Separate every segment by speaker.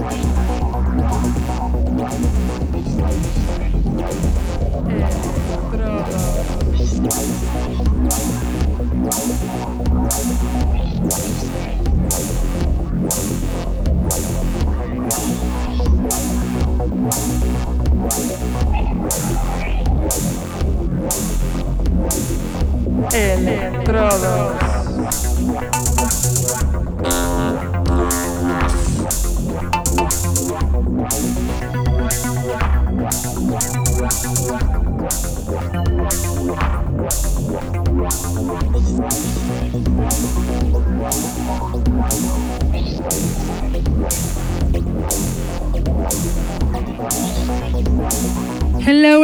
Speaker 1: Estrada. Hello,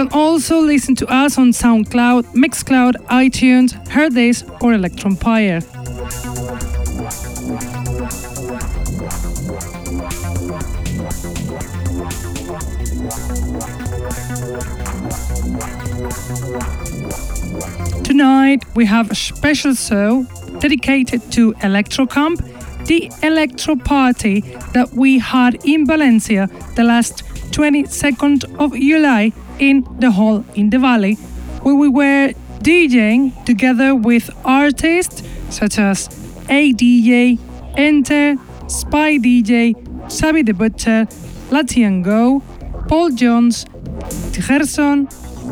Speaker 1: Can also listen to us on SoundCloud, Mixcloud, iTunes, Hearthis, or Electronpire. Tonight we have a special show dedicated to Electrocamp, the electro party that we had in Valencia the last 22nd of July in the hall in the valley, where we were DJing together with artists such as ADJ, Enter, Spy DJ, Xavi the Butcher, Latian Go, Paul Jones, Gerson,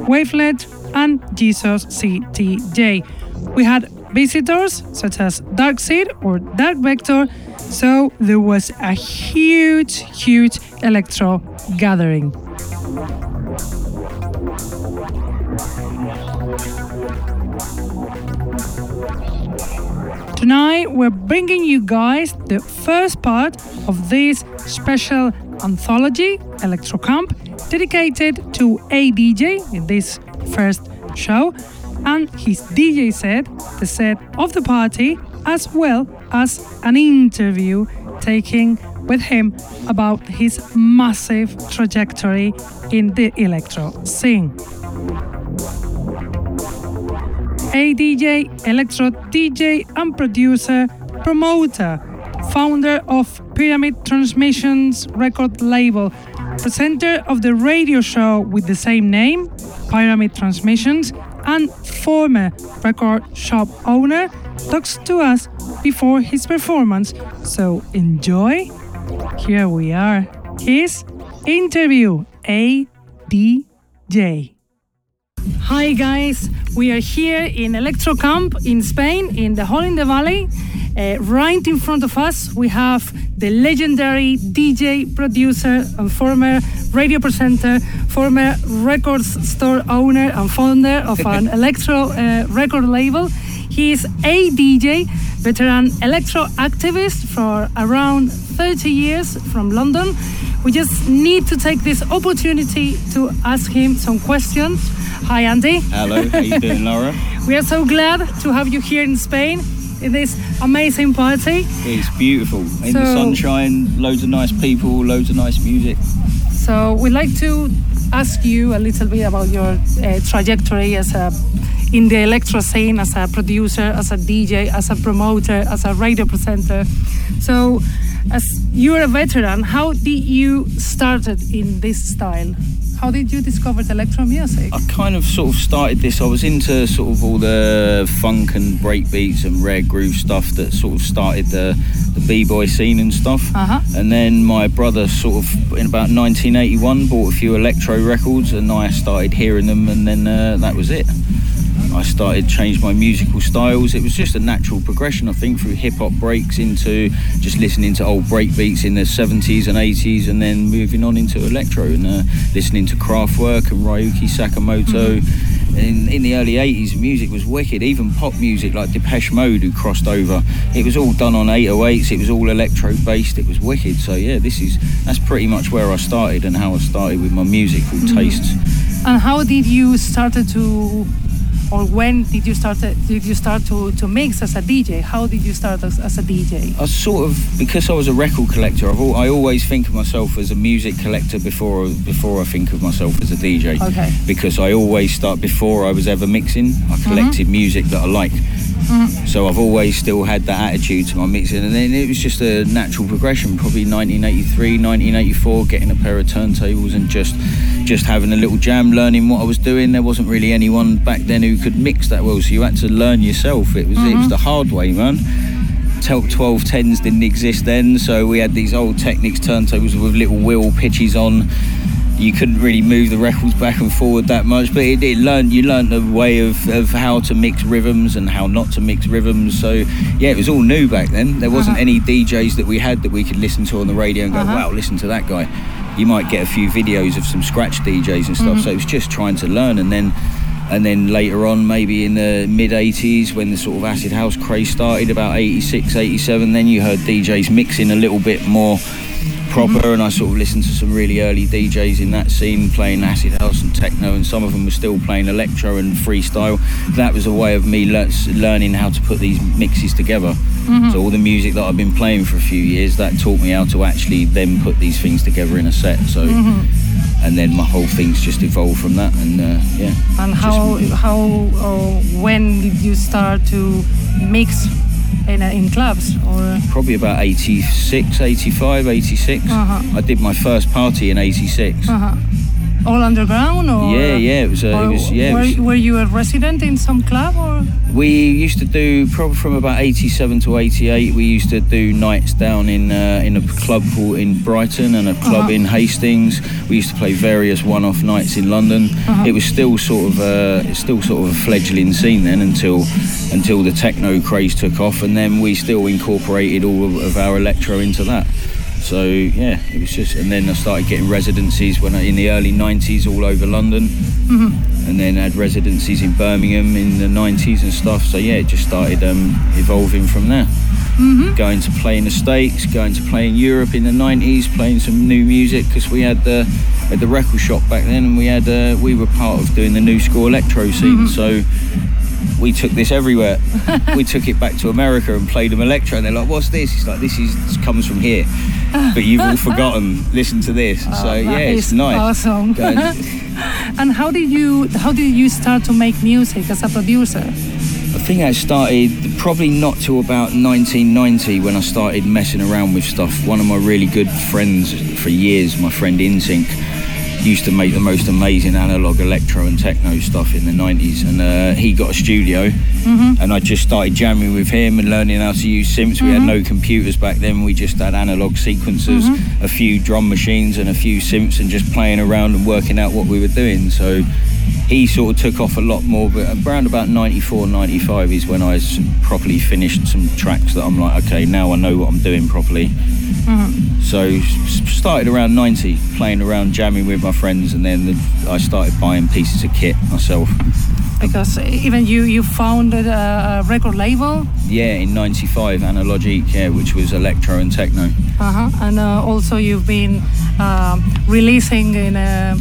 Speaker 1: Wavelet, and Jesus CTJ. We had visitors such as Darkseid or Dark Vector, so there was a huge, huge electro gathering. Tonight, we're bringing you guys the first part of this special anthology, Electrocamp, dedicated to ADJ in this first show and his DJ set, the set of the party, as well as an interview taking with him about his massive trajectory in the electro scene. A DJ, electro DJ, and producer, promoter, founder of Pyramid Transmissions record label, presenter of the radio show with the same name, Pyramid Transmissions, and former record shop owner, talks to us before his performance. So enjoy. Here we are. His interview, ADJ. Hi guys, we are here in Electrocamp in Spain, in the Hall in the Valley. Uh, right in front of us, we have the legendary DJ, producer, and former radio presenter, former records store owner, and founder of an electro uh, record label. He is a DJ, veteran electro activist for around 30 years from London. We just need to take this opportunity to ask him some questions. Hi, Andy.
Speaker 2: Hello, how you doing, Laura?
Speaker 1: we are so glad to have you here in Spain in this amazing party.
Speaker 2: It's beautiful. In
Speaker 1: So-
Speaker 2: the sunshine, loads of nice people, loads of nice music.
Speaker 1: So we'd like to ask you a little bit about your uh, trajectory as a in the electro scene, as a producer, as a DJ, as a promoter, as a radio presenter. So, as you're a veteran, how did you started in this style? How did you discover the electro music?
Speaker 2: I kind of sort of started this. I was into sort of all the funk and break beats and rare groove stuff that sort of started the the b-boy scene and stuff.
Speaker 1: Uh-huh.
Speaker 2: And then my brother sort of in about 1981 bought a few electro records and I started hearing them and then uh, that was it. I started change my musical styles. It was just a natural progression, I think, through hip hop breaks into just listening to old break beats in the 70s and 80s, and then moving on into electro and uh, listening to Kraftwerk and Ryuichi Sakamoto. In, in the early 80s, music was wicked. Even pop music like Depeche Mode, who crossed over, it was all done on 808s. It was all electro based. It was wicked. So yeah, this is that's pretty much where I started and how I started with my musical tastes.
Speaker 1: And how did you started to, or when did you start? Did you start to, to mix as a DJ? How did you start as, as a DJ?
Speaker 2: I sort of because I was a record collector. I've al- I always think of myself as a music collector before before I think of myself as a DJ.
Speaker 1: Okay.
Speaker 2: Because I always start before I was ever mixing. I mm-hmm. collected music that I like. Mm-hmm. So I've always still had that attitude to my mixing, and then it was just a natural progression. Probably 1983, 1984, getting a pair of turntables and just just having a little jam, learning what I was doing. There wasn't really anyone back then who could mix that well, so you had to learn yourself. It was it was the hard way, man. Tel- 1210s didn't exist then, so we had these old Technics turntables with little wheel pitches on. You couldn't really move the records back and forward that much, but it, it learned you learned the way of, of how to mix rhythms and how not to mix rhythms. So yeah, it was all new back then. There wasn't
Speaker 1: Uh-huh.
Speaker 2: any DJs that we had that we could listen to on the radio and go,
Speaker 1: Uh-huh.
Speaker 2: wow, listen to that guy. You might get a few videos of some scratch DJs and stuff. So it was just trying to learn, and then and then later on maybe in the mid 80s when the sort of acid house craze started about 86 87 then you heard djs mixing a little bit more proper. Mm-hmm. And i sort of listened to some really early djs in that scene playing acid house and techno and some of them were still playing electro and freestyle. That was a way of me le- learning how to put these mixes together. Mm-hmm. So all the music that i've been playing for a few years that taught me how to actually then put these things together in a set. So mm-hmm. And then my whole thing's just evolved from that and uh, yeah
Speaker 1: And how how or when did you start to mix in, uh, in clubs or?
Speaker 2: probably about 86 85 86
Speaker 1: Uh-huh.
Speaker 2: i did my first party in 86
Speaker 1: Uh-huh. All underground or?
Speaker 2: yeah yeah it was, uh,
Speaker 1: or
Speaker 2: it was yeah it
Speaker 1: were,
Speaker 2: was-
Speaker 1: were you a resident in some club or?
Speaker 2: we used to do probably from about 87 to 88 we used to do nights down in uh, in a club called in brighton and a club
Speaker 1: Uh-huh.
Speaker 2: in hastings we used to play various one-off nights in london
Speaker 1: Uh-huh.
Speaker 2: it was still sort of uh, still sort of a fledgling scene then until until the techno craze took off and then we still incorporated all of our electro into that so yeah it was just and then i started getting residencies when I, in the early 90s all over london and then had residencies in Birmingham in the 90s and stuff. So yeah, it just started um, evolving from there. Going to play in the States, going to play in Europe in the 90s, playing some new music because we had the had the record shop back then, and we had uh, we were part of doing the new school electro scene. So we took this everywhere. we took it back to America and played them electro, and they're like, "What's this?" It's like this is this comes from here, but you've all forgotten. Listen to this. so oh,
Speaker 1: that
Speaker 2: yeah, it's nice.
Speaker 1: awesome. And how did you how did you start to make music as a producer?
Speaker 2: I think I started probably not till about 1990 when I started messing around with stuff. One of my really good friends for years, my friend Insync, used to make the most amazing analog electro and techno stuff in the 90s and uh, he got a studio. Mm-hmm. And I just started jamming with him and learning how to use synths. We had mm-hmm. no computers back then, we just had analog sequencers, mm-hmm. a few drum machines and a few synths and just playing around and working out what we were doing. So he sort of took off a lot more, but around about 94, 95 is when I properly finished some tracks that I'm like, okay, now I know what I'm doing properly. So s- started around 90, playing around, jamming with my friends, and then the, I started buying pieces of kit myself.
Speaker 1: Because even you you founded a, a record label,
Speaker 2: Yeah, in 95, Analogique, yeah, which was electro and techno.
Speaker 1: uh-huh. and uh, also you've been um, releasing in uh,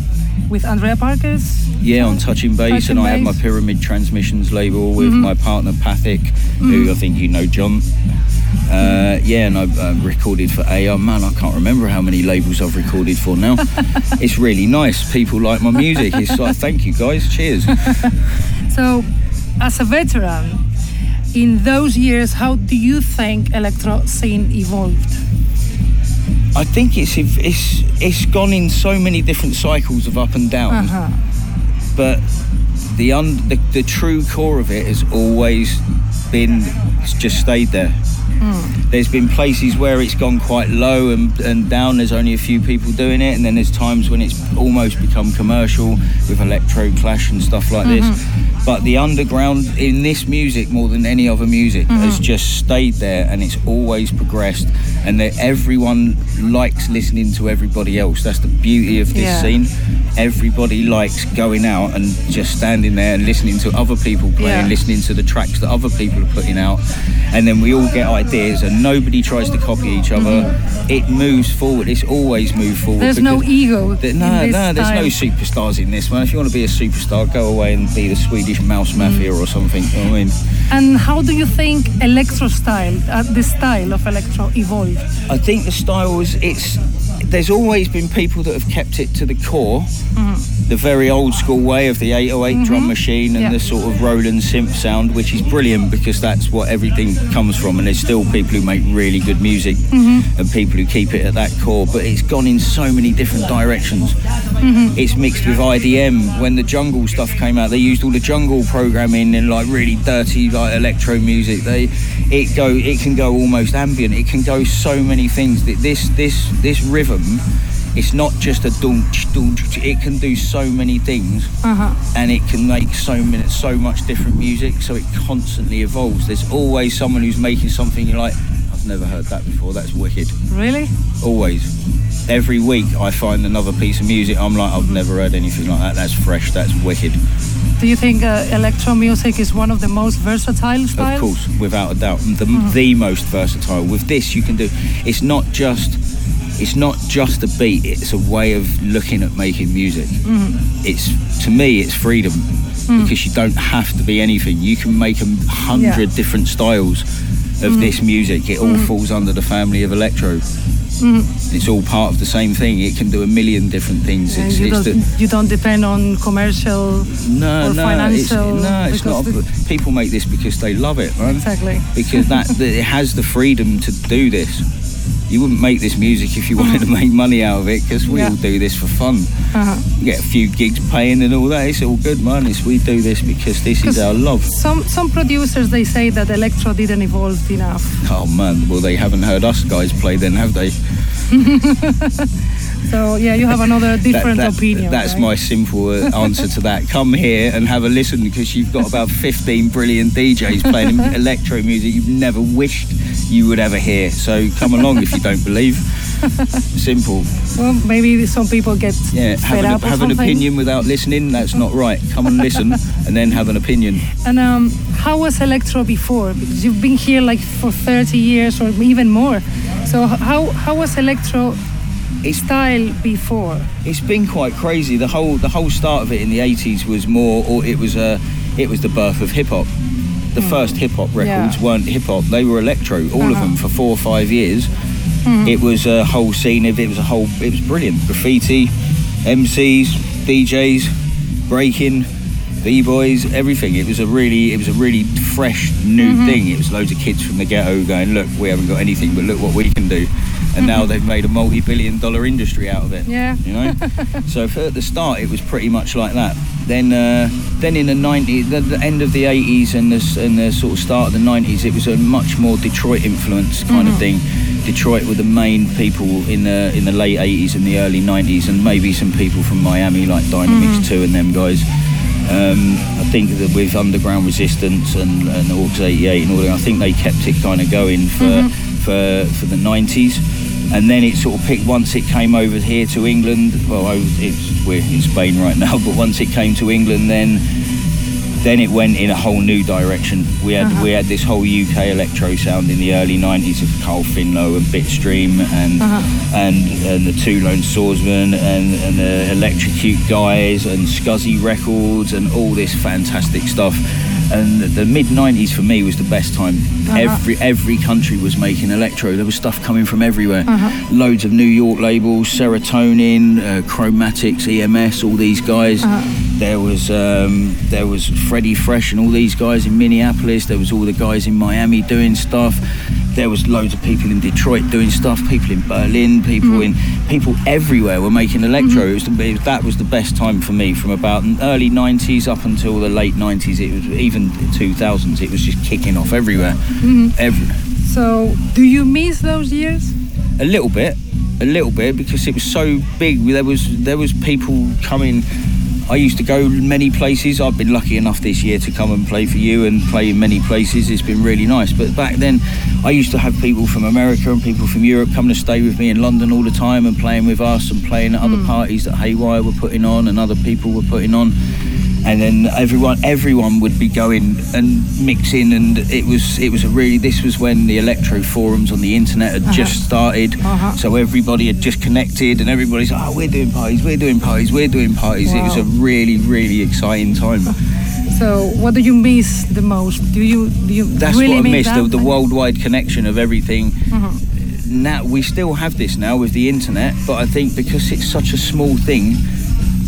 Speaker 1: with Andrea Parkes.
Speaker 2: Yeah, on Touching Bass,
Speaker 1: Touching
Speaker 2: and I have my Pyramid Transmissions label with my partner Pathic, who I think you know, John. Uh, yeah, and I've uh, recorded for AR. Man, I can't remember how many labels I've recorded for now. it's really nice. People like my music. It's like, thank you guys. Cheers.
Speaker 1: So, as a veteran, in those years, how do you think electro scene evolved?
Speaker 2: I think it's it's it's gone in so many different cycles of up and down,
Speaker 1: Uh-huh.
Speaker 2: but the, un, the the true core of it has always been it's just stayed there. Mm. There's been places where it's gone quite low and, and down. There's only a few people doing it, and then there's times when it's almost become commercial with electro clash and stuff like this. Mm-hmm. But the underground in this music, more than any other music, mm-hmm. has just stayed there, and it's always progressed. And that everyone likes listening to everybody else. That's the beauty of this
Speaker 1: Yeah.
Speaker 2: scene. Everybody likes going out and just standing there and listening to other people playing,
Speaker 1: Yeah.
Speaker 2: listening to the tracks that other people are putting out, and then we all get ideas, and nobody tries to copy each other. It moves forward. It's always moved forward.
Speaker 1: Mm-hmm. There's no ego.
Speaker 2: Th-
Speaker 1: in
Speaker 2: no, no, there's no superstars in this one. If you want to be a superstar, go away and be the Swedish House Mafia
Speaker 1: Mm.
Speaker 2: or something. You know I mean,
Speaker 1: And how do you think electro style, uh, the style of electro evolved?
Speaker 2: I think the style was it's. There's always been people that have kept it to the core, mm-hmm. the very old school way of the 808 drum mm-hmm. machine and
Speaker 1: Yeah.
Speaker 2: the sort of Roland synth sound, which is brilliant because that's what everything comes from. And there's still people who make really good music mm-hmm. and people who keep it at that core. But it's gone in so many different directions. It's mixed with IDM. When the jungle stuff came out, they used all the jungle programming and like really dirty like electro music. They it go it can go almost ambient. It can go so many things. That This this this rhythm, it's not just a dunch dunch. It can do so many things
Speaker 1: Uh-huh.
Speaker 2: and it can make so many, so much different music. So it constantly evolves. There's always someone who's making something you're like, I've never heard that before. That's wicked.
Speaker 1: Really?
Speaker 2: Always. Every week I find another piece of music. I'm like, I've never heard anything like that. That's fresh. That's wicked.
Speaker 1: Do you think uh, electro music is one of the most versatile styles?
Speaker 2: Of course, without a doubt, the, the most versatile. With this, you can do. It's not just. It's not just a beat. It's a way of looking at making music. Mm-hmm. It's to me, it's freedom mm. because you don't have to be anything. You can make a hundred
Speaker 1: Yeah.
Speaker 2: different styles of mm-hmm. this music. It all mm-hmm. falls under the family of electro. It's all part of the same thing. It can do a million different things.
Speaker 1: And
Speaker 2: It's,
Speaker 1: you,
Speaker 2: it's
Speaker 1: don't,
Speaker 2: the,
Speaker 1: you don't depend on commercial.
Speaker 2: no,
Speaker 1: or
Speaker 2: no, it's,
Speaker 1: financial,
Speaker 2: no, it's not. a- people make this because they love it, right?
Speaker 1: Exactly.
Speaker 2: because that, that it has the freedom to do this. You wouldn't make this music if you wanted to make money out of it, because we
Speaker 1: Yeah.
Speaker 2: all do this for fun.
Speaker 1: Uh-huh.
Speaker 2: Get a few gigs paying and all that. It's all good, man. It's, we do this because this is our love.
Speaker 1: Some some producers they say that electro didn't evolve enough.
Speaker 2: Oh man, well they haven't heard us guys play then, have they?
Speaker 1: So yeah, you have another different
Speaker 2: that-
Speaker 1: opinion.
Speaker 2: That's
Speaker 1: right?
Speaker 2: my simple uh, answer to that. Come here and have a listen because you've got about 15 brilliant DJs playing electro music you've never wished you would ever hear. So come along if you don't believe. Simple.
Speaker 1: Well, maybe some people get
Speaker 2: Yeah, have,
Speaker 1: fed
Speaker 2: an,
Speaker 1: up
Speaker 2: have an opinion without listening. That's not right. Come and listen, and then have an opinion.
Speaker 1: And um, how was electro before? Because you've been here like for 30 years or even more. So how how was electro
Speaker 2: It's
Speaker 1: style before?
Speaker 2: it's been quite crazy. The whole the whole start of it in the 80s was more, or it was a, it was the birth of hip hop. The hmm. first hip hop records
Speaker 1: Yeah.
Speaker 2: weren't hip hop; they were electro. All of uh-huh. them for four or five years. Mm-hmm. It was a whole scene it was a whole. It was brilliant. Graffiti, MCs, DJs, breaking, b boys, everything. It was a really, it was a really fresh new mm-hmm. thing. It was loads of kids from the ghetto going, "Look, we haven't got anything, but look what we can do." And now mm-hmm. they've made a multi-billion-dollar industry out of it.
Speaker 1: Yeah.
Speaker 2: You know. so if at the start it was pretty much like that. Then, uh, then in the 90s, the, the end of the 80s and the, and the sort of start of the 90s, it was a much more Detroit influence kind of mm-hmm. thing. Detroit were the main people in the in the late 80s and the early 90s, and maybe some people from Miami like Dynamix 2 and them guys. Um, I think that with Underground Resistance and, and Aux 88 and all that, I think they kept it kind of going for, for, for the 90s. And then it sort of picked, once it came over here to England, well, I it's, we're in Spain right now, but once it came to England, then then it went in a whole new direction. We had uh-huh. we had this whole UK electro sound in the early '90s of Carl Finlow and Bitstream and uh-huh. and and the Two Lone Swordsmen and and the Electrocute guys and Scuzzy Records and all this fantastic stuff. And the, the mid '90s for me was the best time. Uh-huh. Every every country was making electro. There was stuff coming from everywhere. Loads of New York labels, Serotonin, uh, Chromatics, EMS, all these guys There was um, there was Freddie Fresh and all these guys in Minneapolis. There was all the guys in Miami doing stuff. There was loads of people in Detroit doing stuff. People in Berlin. People mm. in people everywhere were making electro. Mm-hmm. It was the, it, that was the best time for me from about early '90s up until the late '90s. It was even 2000s. It was just kicking off everywhere. Mm-hmm. Everywhere.
Speaker 1: So, do you miss those years?
Speaker 2: a little bit a little bit because it was so big there was there was people coming I used to go many places. I've been lucky enough this year to come and play for you and play in many places. It's been really nice. But back then I used to have people from America and people from Europe coming to stay with me in London all the time and playing with us and playing at other hmm. parties that Haywire were putting on and other people were putting on and then everyone everyone would be going and mixing and it was it was a really this was when the electro forums on the internet had just started.
Speaker 1: Uh-huh.
Speaker 2: so everybody had just connected and everybody's oh we're doing parties we're doing parties we're doing parties. It was a really really exciting time.
Speaker 1: So, what do you miss the most? Do you do you
Speaker 2: that's
Speaker 1: really
Speaker 2: what I
Speaker 1: miss
Speaker 2: missed the, the worldwide connection of everything.
Speaker 1: Uh-huh.
Speaker 2: now we still have this now with the internet but I think because it's such a small thing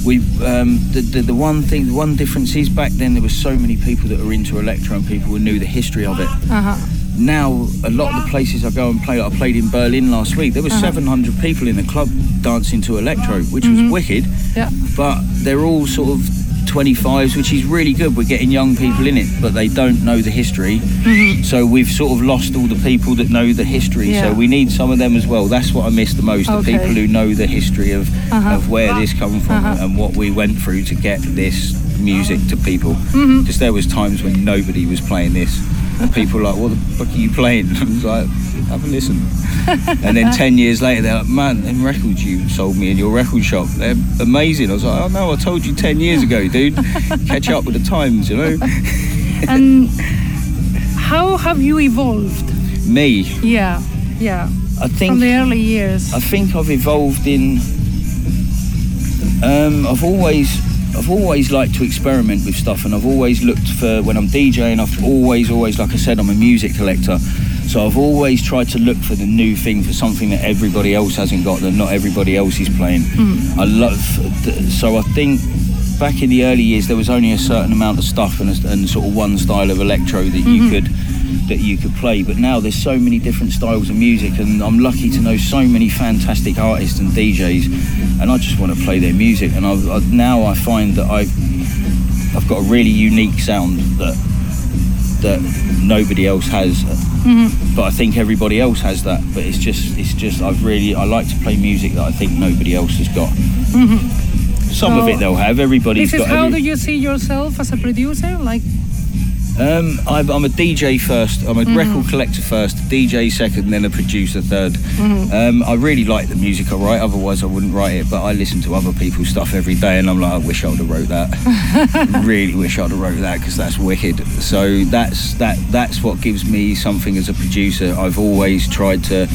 Speaker 2: we um, the, the the one thing the one difference is back then there were so many people that were into electro and people who knew the history of it
Speaker 1: Uh-huh.
Speaker 2: now a lot of the places I go and play I played in Berlin last week there were
Speaker 1: Uh-huh.
Speaker 2: 700 people in the club dancing to electro which
Speaker 1: Mm-hmm.
Speaker 2: was wicked
Speaker 1: Yeah.
Speaker 2: but they're all sort of 25s which is really good we're getting young people in it but they don't know the history so we've sort of lost all the people that know the history
Speaker 1: Mm-hmm. Yeah.
Speaker 2: so we need some of them as well that's what I miss the most
Speaker 1: Okay.
Speaker 2: the people who know the history of,
Speaker 1: Uh-huh.
Speaker 2: of where this come from
Speaker 1: Uh-huh.
Speaker 2: and what we went through to get this music to people
Speaker 1: Mm-hmm.
Speaker 2: because there was times when nobody was playing this people like what the fuck are you playing I was like have a listen and then 10 years later they're like man them records you sold me in your record shop they're amazing I was like oh no I told you 10 years ago dude catch up with the times you know
Speaker 1: And how have you evolved?
Speaker 2: me
Speaker 1: Yeah, yeah.
Speaker 2: I think
Speaker 1: From the early years.
Speaker 2: I think I've evolved in. Um, I've always, I've always liked to experiment with stuff, and I've always looked for when I'm DJing. I've always, always, like I said, I'm a music collector, so I've always tried to look for the new thing, for something that everybody else hasn't got, that not everybody else is playing. Hmm. I love. So I think back in the early years, there was only a certain amount of stuff and, a, and sort of one style of electro that you mm-hmm. could that you could play. But now there's so many different styles of music, and I'm lucky to know so many fantastic artists and DJs, and I just want to play their music. And I've, i now I find that I've I've got a really unique sound that that nobody else has. Mm-hmm. But I think everybody else has that. But it's just it's just I've really I like to play music that I think nobody else has got. Mm-hmm. Some of it they'll have. Everybody's
Speaker 1: this is
Speaker 2: got.
Speaker 1: how
Speaker 2: every-
Speaker 1: do you see yourself as a producer? Like,
Speaker 2: Um, I'm, I'm a DJ first. I'm a record collector first, DJ second, then a producer 3rd Um, I really like the music I write. Otherwise, I wouldn't write it. But I listen to other people's stuff every day, and I'm like, I wish I would have wrote that. really wish I'd have wrote that because that's wicked. So that's that. That's what gives me something as a producer. I've always tried to.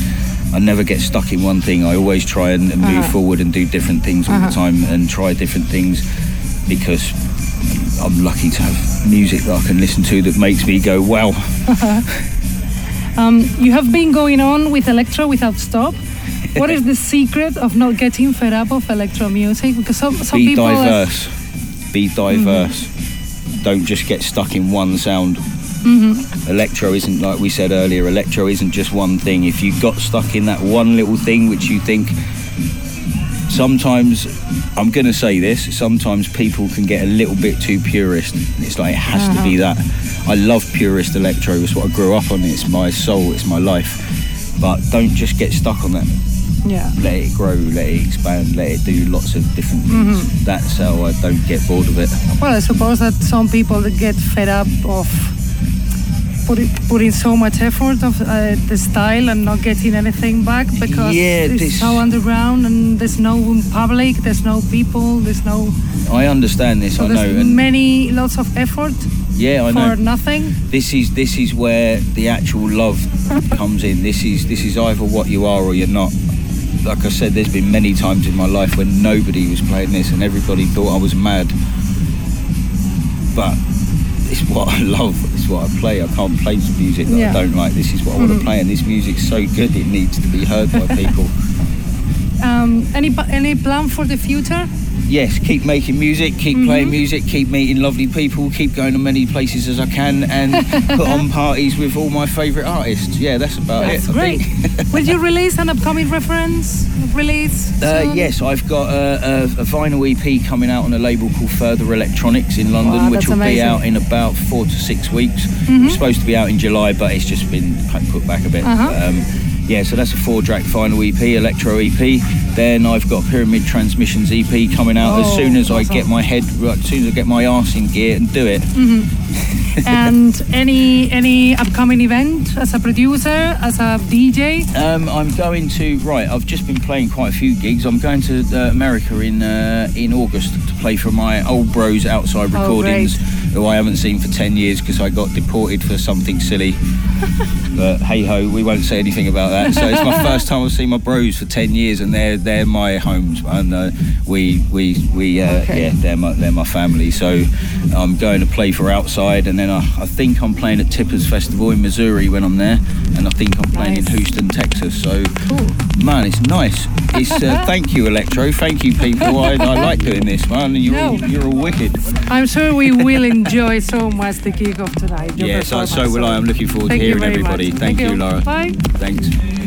Speaker 2: I never get stuck in one thing. I always try and, and move
Speaker 1: Uh-huh.
Speaker 2: forward and do different things all the time and try different things because I'm lucky to have music that I can listen to that makes me go, wow.
Speaker 1: um, you have been going on with electro without stop. What is the secret of not getting fed up of electro music? Because some, some
Speaker 2: Be
Speaker 1: people.
Speaker 2: diverse. Be diverse. Don't just get stuck in one sound. Electro isn't like we said earlier. Electro isn't just one thing. If you got stuck in that one little thing which you think, sometimes I'm going to say this. Sometimes people can get a little bit too purist. It's like it has to be mm-hmm. that. I love purist electro. It's what I grew up on. It's my soul. It's my life. But don't just get stuck on that.
Speaker 1: Yeah.
Speaker 2: let it grow, let it expand, let it do lots of different things. Mm-hmm. That's how I don't get bored of it.
Speaker 1: Well, I suppose that some people get fed up of putting, putting so much effort of uh, the style and not getting anything back because
Speaker 2: Yeah,
Speaker 1: it's
Speaker 2: this-
Speaker 1: so underground and there's no public, there's no people, there's no.
Speaker 2: I understand this,
Speaker 1: So
Speaker 2: I know, and
Speaker 1: many lots of effort
Speaker 2: yeah, I
Speaker 1: for
Speaker 2: know.
Speaker 1: nothing.
Speaker 2: This is this is where the actual love comes in. This is this is either what you are or you're not. Like I said, there's been many times in my life when nobody was playing this and everybody thought I was mad. But it's what I love. It's what I play. I can't play some music that
Speaker 1: Yeah. Mm-hmm.
Speaker 2: I don't like. This is what I want to play, and this music's so good it needs to be heard by people.
Speaker 1: Um, any any plan for the future?
Speaker 2: Yes, keep making music, keep
Speaker 1: Mm-hmm.
Speaker 2: playing music, keep meeting lovely people, keep going to many places as I can, and put on parties with all my favourite artists. Yeah, that's about
Speaker 1: That's
Speaker 2: it. I
Speaker 1: great.
Speaker 2: think.
Speaker 1: Will you release an upcoming reference release?
Speaker 2: Uh, yes, I've got a, a, a vinyl EP coming out on a label called Further Electronics in London,
Speaker 1: Wow,
Speaker 2: which
Speaker 1: that's
Speaker 2: will be out in about four to six weeks.
Speaker 1: Mm-hmm.
Speaker 2: It's supposed to be out in July, but it's just been put back a bit.
Speaker 1: Uh-huh.
Speaker 2: Um, yeah, so that's a four-track final EP, electro EP. Then I've got Pyramid Transmissions EP coming out as
Speaker 1: Oh,
Speaker 2: soon as I get my head, right, as soon as I get my arse in gear and do it.
Speaker 1: and any any upcoming event as a producer, as a DJ?
Speaker 2: Um, I'm going to right. I've just been playing quite a few gigs. I'm going to uh, America in uh, in August to play for my old bros outside
Speaker 1: Oh,
Speaker 2: recordings, who I haven't seen for ten years because I got deported for something silly. but hey ho, we won't say anything about that. So it's my first time I've seen my bros for ten years, and they're they're my homes, and uh, we we we uh,
Speaker 1: Okay.
Speaker 2: yeah they're my they're my family. So I'm going to play for outside, and then I, I think I'm playing at Tippers Festival in Missouri when I'm there, and I think I'm playing in Houston, Texas. So
Speaker 1: Cool.
Speaker 2: man, it's nice. It's uh, thank you, Electro. Thank you, people. I, I like doing this, man. You're all, you're all wicked.
Speaker 1: I'm sure we will enjoy so much the gig of tonight. Yes,
Speaker 2: Yeah, so, so will I. I'm looking forward
Speaker 1: Thank
Speaker 2: to hearing everybody.
Speaker 1: much.
Speaker 2: Thank, you, Laura.
Speaker 1: Bye.
Speaker 2: Thanks.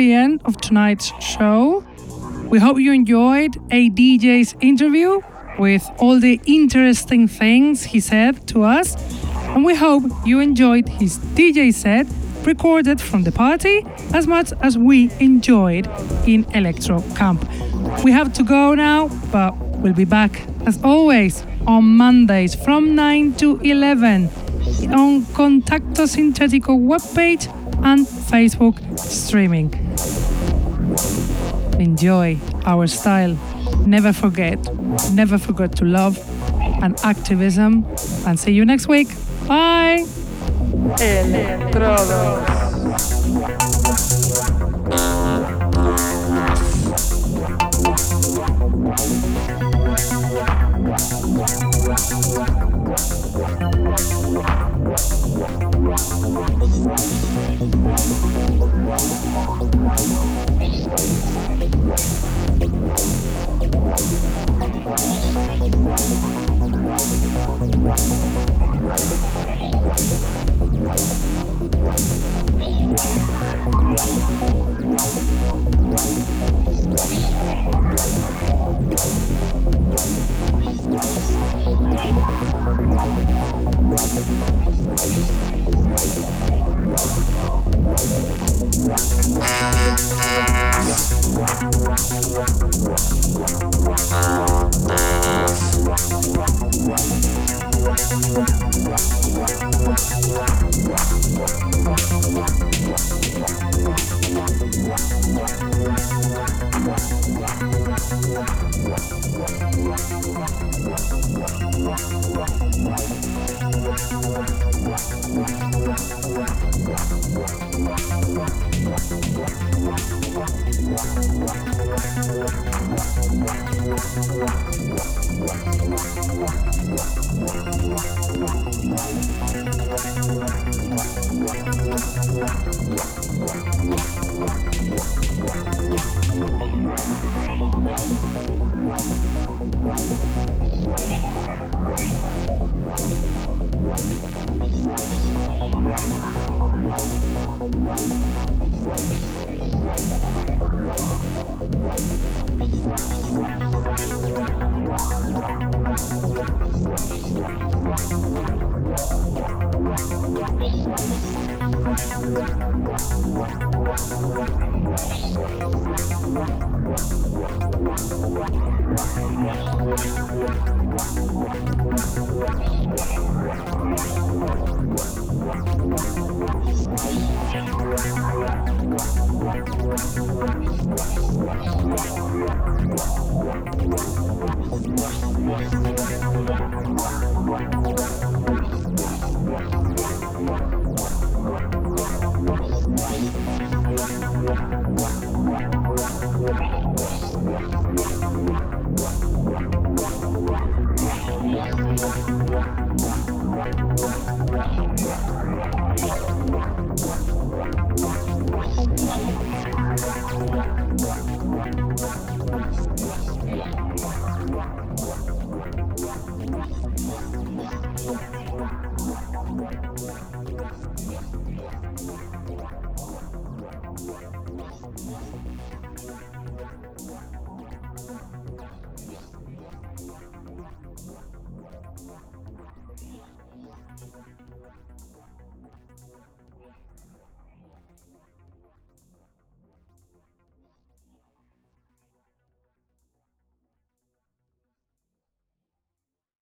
Speaker 1: The end of tonight's show. We hope you enjoyed a DJ's interview with all the interesting things he said to us. And we hope you enjoyed his DJ set recorded from the party as much as we enjoyed in Electro Camp. We have to go now, but we'll be back as always on Mondays from 9 to 11 on Contacto Sintetico webpage and Facebook streaming. Enjoy our style. Never forget, never forget to love and activism. And see you next week. Bye.